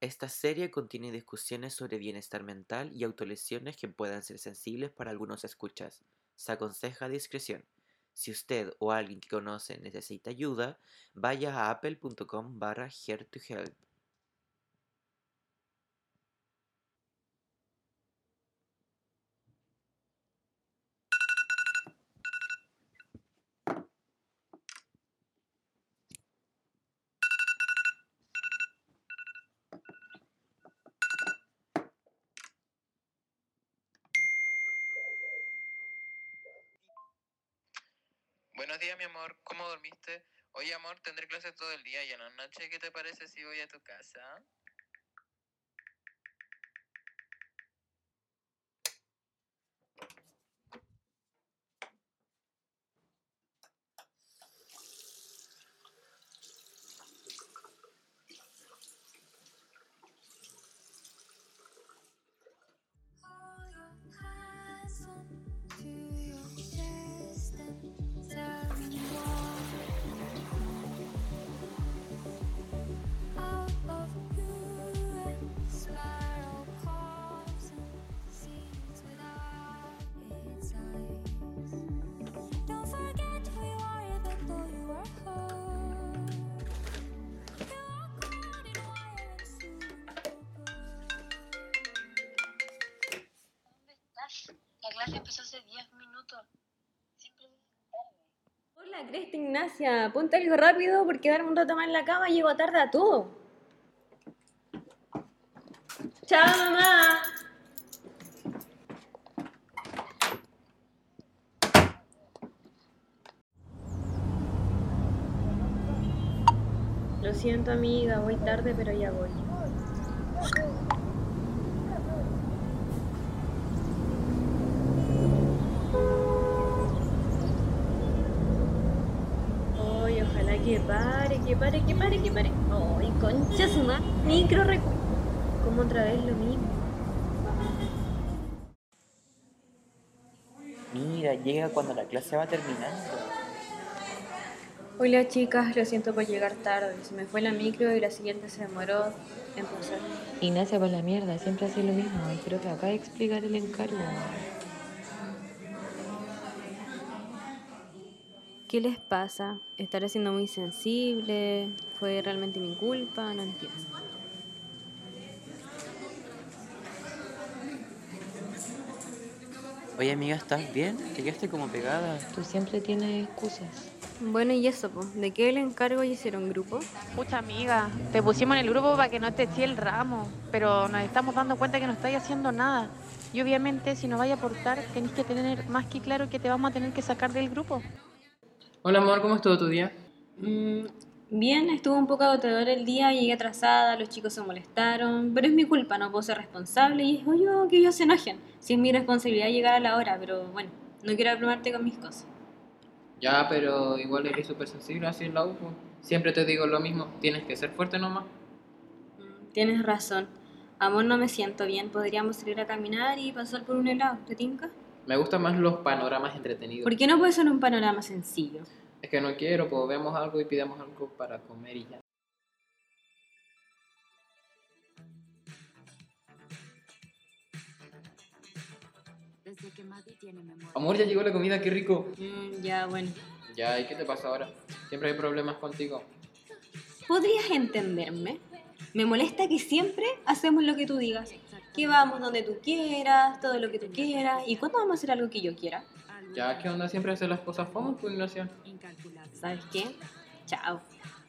Esta serie contiene discusiones sobre bienestar mental y autolesiones que puedan ser sensibles para algunos escuchas. Se aconseja discreción. Si usted o alguien que conoce necesita ayuda, vaya a apple.com barra here to help. Buenos días, mi amor. ¿Cómo dormiste? Oye, amor, tendré clases todo el día y en la noche, ¿qué te parece si voy a tu casa? Empezó hace 10 minutos. Siempre tarde. Hola, Cresta Ignacia, ponte algo rápido porque darme un rato más en la cama llego tarde a todo. Chao, mamá. Lo siento, amiga, voy tarde, pero ya voy. Ay, ojalá que pare, que pare, que pare, que pare. Ay, concha su micro recu... Como otra vez lo mismo. Mira, llega cuando la clase va terminando. Hola chicas, lo siento por llegar tarde. Se me fue la micro y la siguiente se demoró en pasar. Ignacia, por la mierda, siempre hace lo mismo creo que acaba de explicar el encargo. ¿Qué les pasa? ¿Estaré siendo muy sensible? ¿Fue realmente mi culpa? No entiendo. Oye, amiga, ¿estás bien? Que quedaste como pegada. Tú siempre tienes excusas. Bueno, y eso, po. ¿de qué el encargo y hicieron grupo? Pucha amiga, te pusimos en el grupo para que no te eché el ramo, pero nos estamos dando cuenta que no estáis haciendo nada. Y obviamente si nos vaya a aportar, tenéis que tener más que claro que te vamos a tener que sacar del grupo. Hola, amor, ¿cómo estuvo tu día? Mm, bien, estuvo un poco agotador el día, llegué atrasada, los chicos se molestaron, pero es mi culpa, no puedo ser responsable y es obvio que ellos se enojen. Si es mi responsabilidad llegar a la hora, pero bueno, no quiero abrumarte con mis cosas. Ya, pero igual eres súper sensible así en la U. po. Siempre te digo lo mismo, tienes que ser fuerte nomás. Mm, Tienes razón. Amor, no me siento bien. Podríamos salir a caminar y pasar por un helado. ¿Te tinca? Me gustan más los panoramas entretenidos. ¿Por qué no puede ser un panorama sencillo? Es que no quiero, pues vemos algo y pidamos algo para comer y ya. Amor, ya llegó la comida, qué rico. Mm, ya, bueno. Ya, ¿y qué te pasa ahora? Siempre hay problemas contigo. ¿Podrías entenderme? Me molesta que siempre hacemos lo que tú digas. Que vamos donde tú quieras, todo lo que tú quieras. ¿Y cuándo vamos a hacer algo que yo quiera? Ya, ¿qué onda? Siempre hacer las cosas fome, pues, Ignacia. ¿Sabes qué? Chao.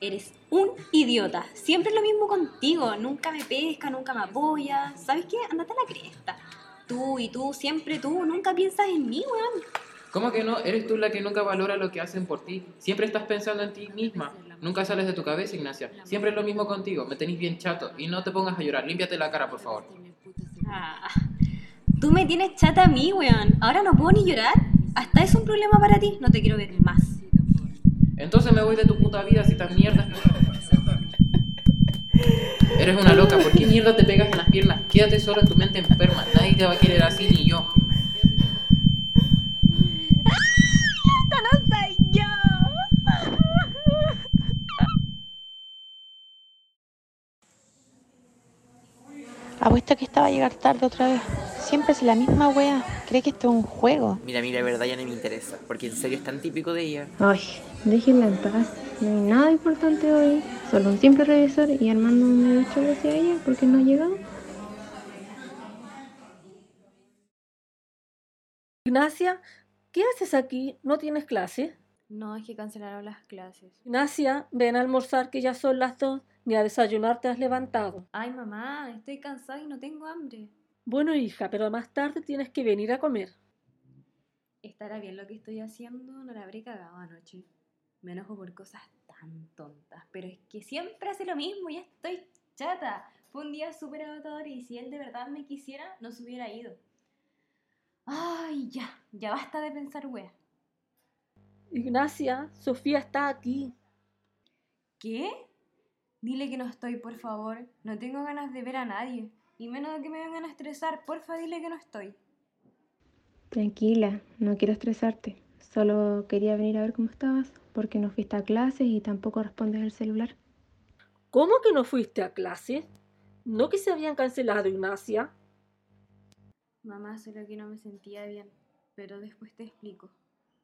Eres un idiota. Siempre es lo mismo contigo. Nunca me pesca, nunca me apoya. ¿Sabes qué? Andate a la cresta. Tú y tú, siempre tú. Nunca piensas en mí, weón. ¿Cómo que no? Eres tú la que nunca valora lo que hacen por ti. Siempre estás pensando en ti misma. Nunca sales de tu cabeza, Ignacia. Siempre es lo mismo contigo. Me tenés bien chato. Y no te pongas a llorar. Límpiate la cara, por favor. Tú me tienes chata a mí, weón. Ahora no puedo ni llorar. Hasta es un problema para ti. No te quiero ver más. Entonces me voy de tu puta vida si tan mierda. Eres una loca. ¿Por qué mierda te pegas en las piernas? Quédate solo en tu mente enferma. Nadie te va a querer así ni yo. Apuesto que esta va a llegar tarde otra vez. Siempre es la misma wea. Cree que esto es un juego. Mira, mira, la verdad ya no me interesa, porque en serio es tan típico de ella. Ay, déjenla en paz. No hay nada importante hoy. Solo un simple revisor y armando un show hacia ella porque no ha llegado. Ignacia, ¿qué haces aquí? ¿No tienes clase? No, es que cancelaron las clases. Ignacia, ven a almorzar que ya son las dos, ni a desayunar te has levantado. Ay, mamá, estoy cansada y no tengo hambre. Bueno, hija, pero más tarde tienes que venir a comer. ¿Estará bien lo que estoy haciendo? No la habré cagado anoche. Me enojo por cosas tan tontas, pero es que siempre hace lo mismo y ya estoy chata. Fue un día súper agotador y si él de verdad me quisiera, no se hubiera ido. Ay, ya, ya basta de pensar wea. Ignacia, Sofía está aquí. ¿Qué? Dile que no estoy, por favor. No tengo ganas de ver a nadie. Y menos de que me vengan a estresar. Porfa, dile que no estoy. Tranquila, no quiero estresarte. Solo quería venir a ver cómo estabas porque no fuiste a clases y tampoco respondes el celular. ¿Cómo que no fuiste a clase? ¿No que se habían cancelado, Ignacia? Mamá, solo que no me sentía bien. Pero después te explico.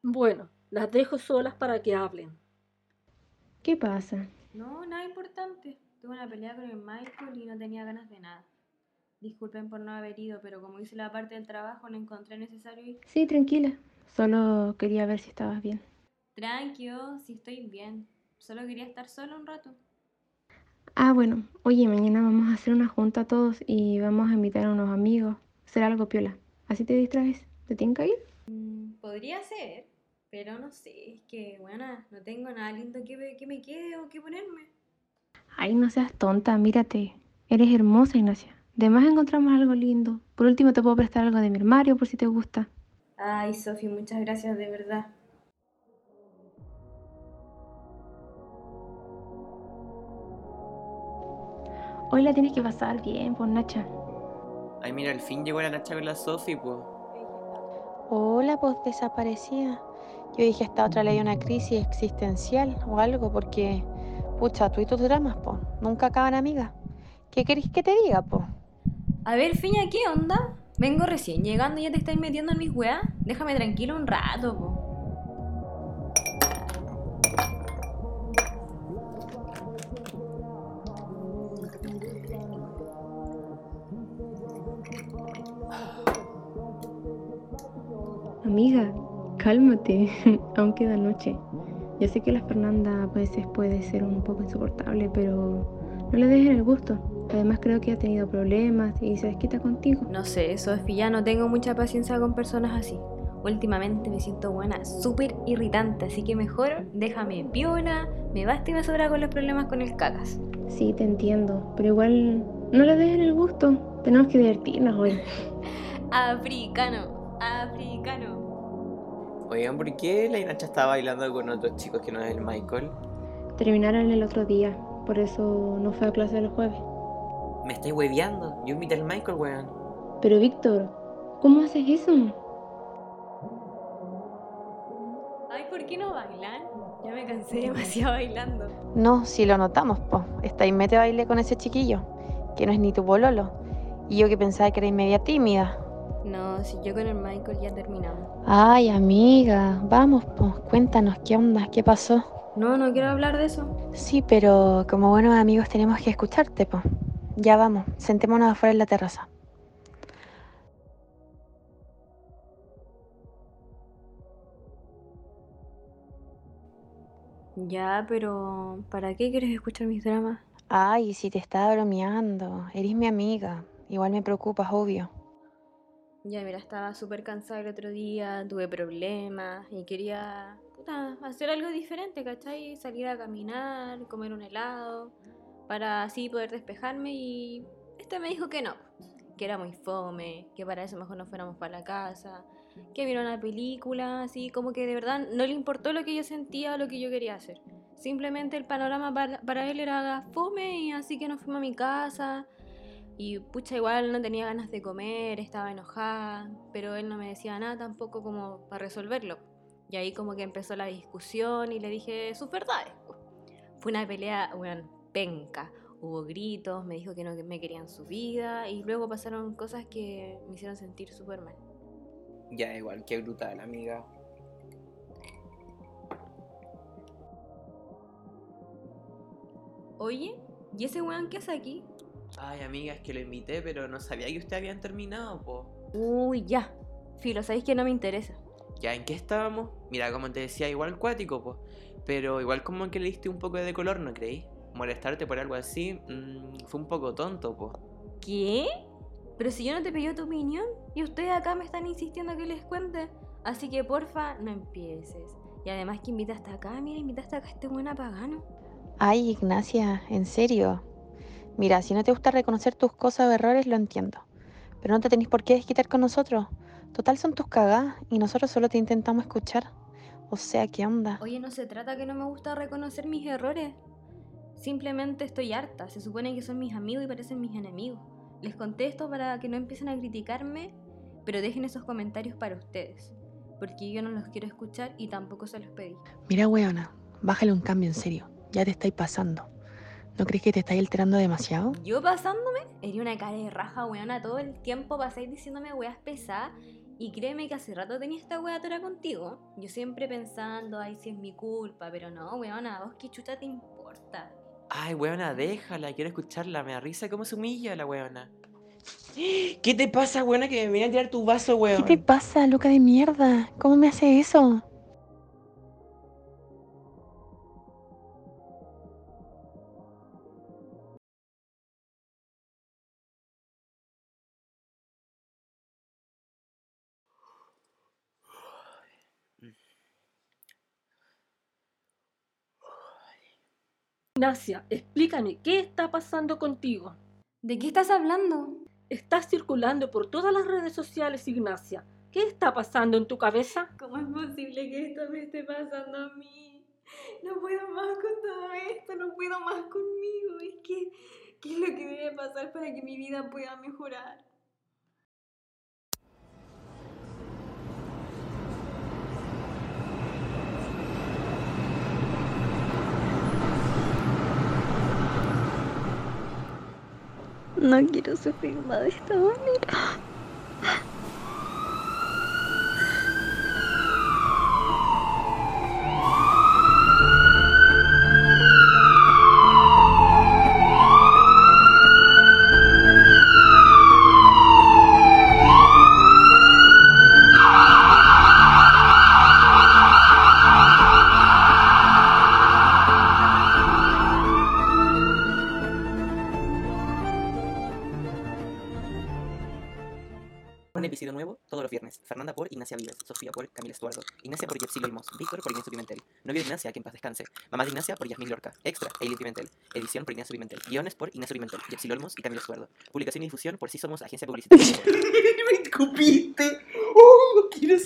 Bueno, las dejo solas para que hablen. ¿Qué pasa? No, nada importante. Tuve una pelea con el Michael y no tenía ganas de nada. Disculpen por no haber ido, pero como hice la parte del trabajo, no encontré necesario ir. Sí, tranquila. Solo quería ver si estabas bien. Tranquilo, si estoy bien. Solo quería estar sola un rato. Ah, bueno. Oye, mañana vamos a hacer una junta todos y vamos a invitar a unos amigos. Hacer algo piola. Así te distraes. ¿Te tienen que ir? Mm, podría ser, pero no sé. Es que, bueno, no tengo nada lindo que me, que me quede o que ponerme. Ay, no seas tonta, mírate. Eres hermosa, Ignacia. Además encontramos algo lindo. Por último te puedo prestar algo de mi armario por si te gusta. Ay, Sofi, muchas gracias de verdad. Hoy la tienes que pasar bien, pues Nacha. Ay, mira, al fin llegó la Nacha con la Sofi, pues. Hola, pues desaparecida. Yo dije, esta otra le dio una crisis existencial o algo, porque, pucha, tú y tus dramas, pues, nunca acaban amigas. ¿Qué querés que te diga, pues? A ver, Fiña, ¿qué onda? Vengo recién llegando y ya te estáis metiendo en mis weas. Déjame tranquilo un rato, po. Cálmate. Aún queda noche. Yo sé que la Fernanda a veces puede ser un poco insoportable, pero no le dejen el gusto. Además creo que ha tenido problemas y se desquita contigo. No sé, Sofi, ya no tengo mucha paciencia con personas así. Últimamente me siento buena, súper irritante, así que mejor déjame piola, me basta y me sobra con los problemas con el cacas. Sí, te entiendo, pero igual no le dejen el gusto. Tenemos que divertirnos hoy. Africano, africano. Oigan, ¿por qué la Nacha estaba bailando con otros chicos que no es el Michael? Terminaron el otro día, por eso no fue a clase el jueves. Me estáis hueveando. Yo invité al Michael, weón. Pero Víctor, ¿cómo haces eso? Ay, ¿por qué no bailan? Ya me cansé demasiado bailando. No, si lo notamos, po. Está y mete baile con ese chiquillo, que no es ni tu pololo. Y yo que pensaba que eres media tímida. No, si yo con el Michael ya terminamos. Ay, amiga, vamos, pues, cuéntanos qué onda, qué pasó. No, no quiero hablar de eso. Sí, pero como buenos amigos tenemos que escucharte, pues. Ya vamos, sentémonos afuera en la terraza. Ya, pero ¿para qué quieres escuchar mis dramas? Ay, si te estaba bromeando, eres mi amiga. Igual me preocupas, obvio. Ya, mira, estaba súper cansada el otro día, tuve problemas y quería puta, hacer algo diferente, ¿cachai? Salir a caminar, comer un helado, para así poder despejarme y este me dijo que no, que era muy fome, que para eso mejor nos fuéramos para la casa, que viera una película, así como que de verdad no le importó lo que yo sentía o lo que yo quería hacer. Simplemente el panorama para, para él era fome y así que nos fuimos mi casa. Y pucha, igual no tenía ganas de comer, estaba enojada, pero él no me decía nada tampoco como para resolverlo. Y ahí como que empezó la discusión y le dije sus verdades. Fue una pelea, bueno, penca. hubo gritos, me dijo que no me querían su vida y luego pasaron cosas que me hicieron sentir súper mal. Ya, igual, qué brutal, amiga. Oye, ¿y ese weón qué hace aquí? Ay, amiga, es que lo invité, pero no sabía que ustedes habían terminado, po. Uy, ya. Filo, sabéis que no me interesa. Ya, ¿en qué estábamos? Mira, como te decía, igual cuático, po. Pero igual como que le diste un poco de color, ¿no creí? Molestarte por algo así, mm, fue un poco tonto, po. ¿Qué? Pero si yo no te pedí tu opinión y ustedes acá me están insistiendo que les cuente. Así que porfa, no empieces. Y además que invitaste acá, mira, invitaste acá a este buen apagano. Ay, Ignacia, en serio. Mira, si no te gusta reconocer tus cosas o errores, lo entiendo. Pero no te tenés por qué desquitar con nosotros. Total son tus cagadas y nosotros solo te intentamos escuchar. O sea, ¿qué onda? Oye, no se trata que no me gusta reconocer mis errores. Simplemente estoy harta. Se supone que son mis amigos y parecen mis enemigos. Les contesto para que no empiecen a criticarme, pero dejen esos comentarios para ustedes. Porque yo no los quiero escuchar y tampoco se los pedí. Mira, weona, bájale un cambio en serio. Ya te estáis pasando. ¿No crees que te estáis alterando demasiado? Yo pasándome, era una cara de raja, weona, todo el tiempo pasáis diciéndome weas pesadas. Y créeme que hace rato tenía esta wea tora contigo. Yo siempre pensando, ay, si es mi culpa, pero no, weona, vos qué chucha te importa. Ay, weona, déjala, quiero escucharla, me da risa cómo se humilla la weona. ¿Qué te pasa, weona, que me viene a tirar tu vaso, ¿Qué weón? te pasa, loca de mierda? ¿Cómo me hace eso? Ignacia, explícame, ¿qué está pasando contigo? ¿De qué estás hablando? Estás circulando por todas las redes sociales, Ignacia. ¿Qué está pasando en tu cabeza? ¿Cómo es posible que esto me esté pasando a mí? No puedo más con todo esto, no puedo más conmigo. Es que, ¿qué es lo que debe pasar para que mi vida pueda mejorar? No quiero sufrir más de esta manera. Episodio nuevo todos los viernes. Fernanda por Ignacia Vives, Sofía por Camila Estuardo, Ignacia por Jepsil Olmos, Víctor por Ignacio Pimentel, novio de Ignacia, que en paz descanse, mamá de Ignacia por Yasmín Lorca, extra, Eileen Pimentel, edición por Ignacio Pimentel, guiones por Ignacio Pimentel, Jepsil Olmos y Camila Estuardo, publicación y difusión por Sí Somos Agencia Publicitaria. ¡Me escupiste! ¡Oh, quiero!